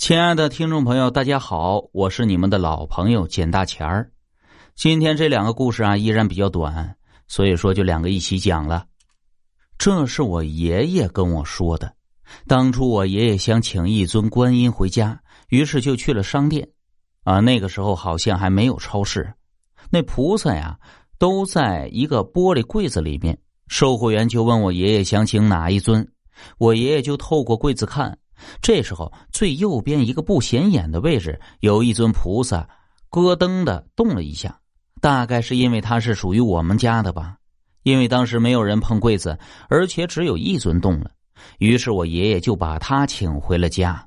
亲爱的听众朋友，大家好，我是你们的老朋友简大钱儿。今天这两个故事啊，依然比较短，所以说就两个一起讲了。这是我爷爷跟我说的。当初我爷爷想请一尊观音回家，于是就去了商店。啊，那个时候好像还没有超市。那菩萨呀，都在一个玻璃柜子里面。售货员就问我爷爷想请哪一尊，我爷爷就透过柜子看。这时候，最右边一个不显眼的位置有一尊菩萨，咯噔的动了一下，大概是因为它是属于我们家的吧。因为当时没有人碰柜子，而且只有一尊动了，于是我爷爷就把他请回了家。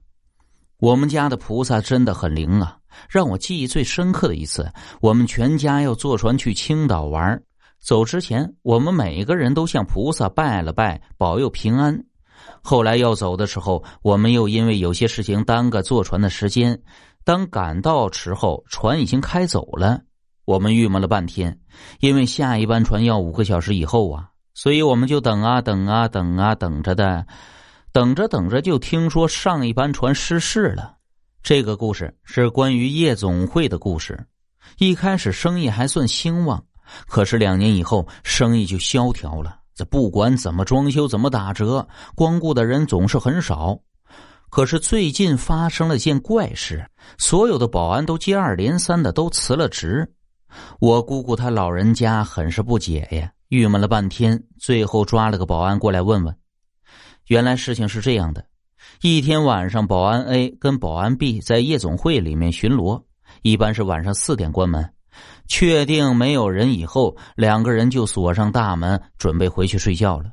我们家的菩萨真的很灵啊！让我记忆最深刻的一次，我们全家要坐船去青岛玩，走之前，我们每个人都向菩萨拜了拜，保佑平安。后来要走的时候，我们又因为有些事情耽搁坐船的时间。当赶到时候，船已经开走了，我们郁闷了半天，因为下一班船要五个小时以后啊，所以我们就等啊等啊等啊等着的，等着等着就听说上一班船失事了。这个故事是关于夜总会的故事。一开始生意还算兴旺，可是两年以后生意就萧条了。这不管怎么装修，怎么打折，光顾的人总是很少。可是最近发生了件怪事，所有的保安都接二连三的都辞了职。我姑姑她老人家很是不解呀，郁闷了半天，最后抓了个保安过来问问。原来事情是这样的：一天晚上，保安 A 跟保安 B 在夜总会里面巡逻，一般是晚上四点关门。确定没有人以后，两个人就锁上大门，准备回去睡觉了。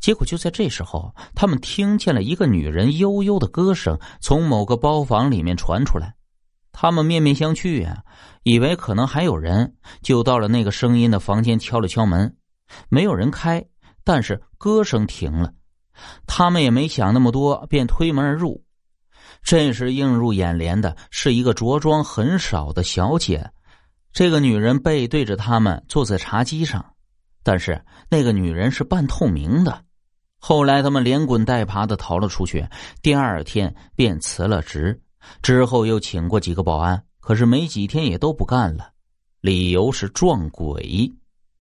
结果就在这时候，他们听见了一个女人悠悠的歌声从某个包房里面传出来。他们面面相觑呀，以为可能还有人，就到了那个声音的房间敲了敲门，没有人开，但是歌声停了。他们也没想那么多，便推门而入。这时映入眼帘的是一个着装很少的小姐。这个女人背对着他们坐在茶几上，但是那个女人是半透明的。后来他们连滚带爬的逃了出去，第二天便辞了职。之后又请过几个保安，可是没几天也都不干了，理由是撞鬼。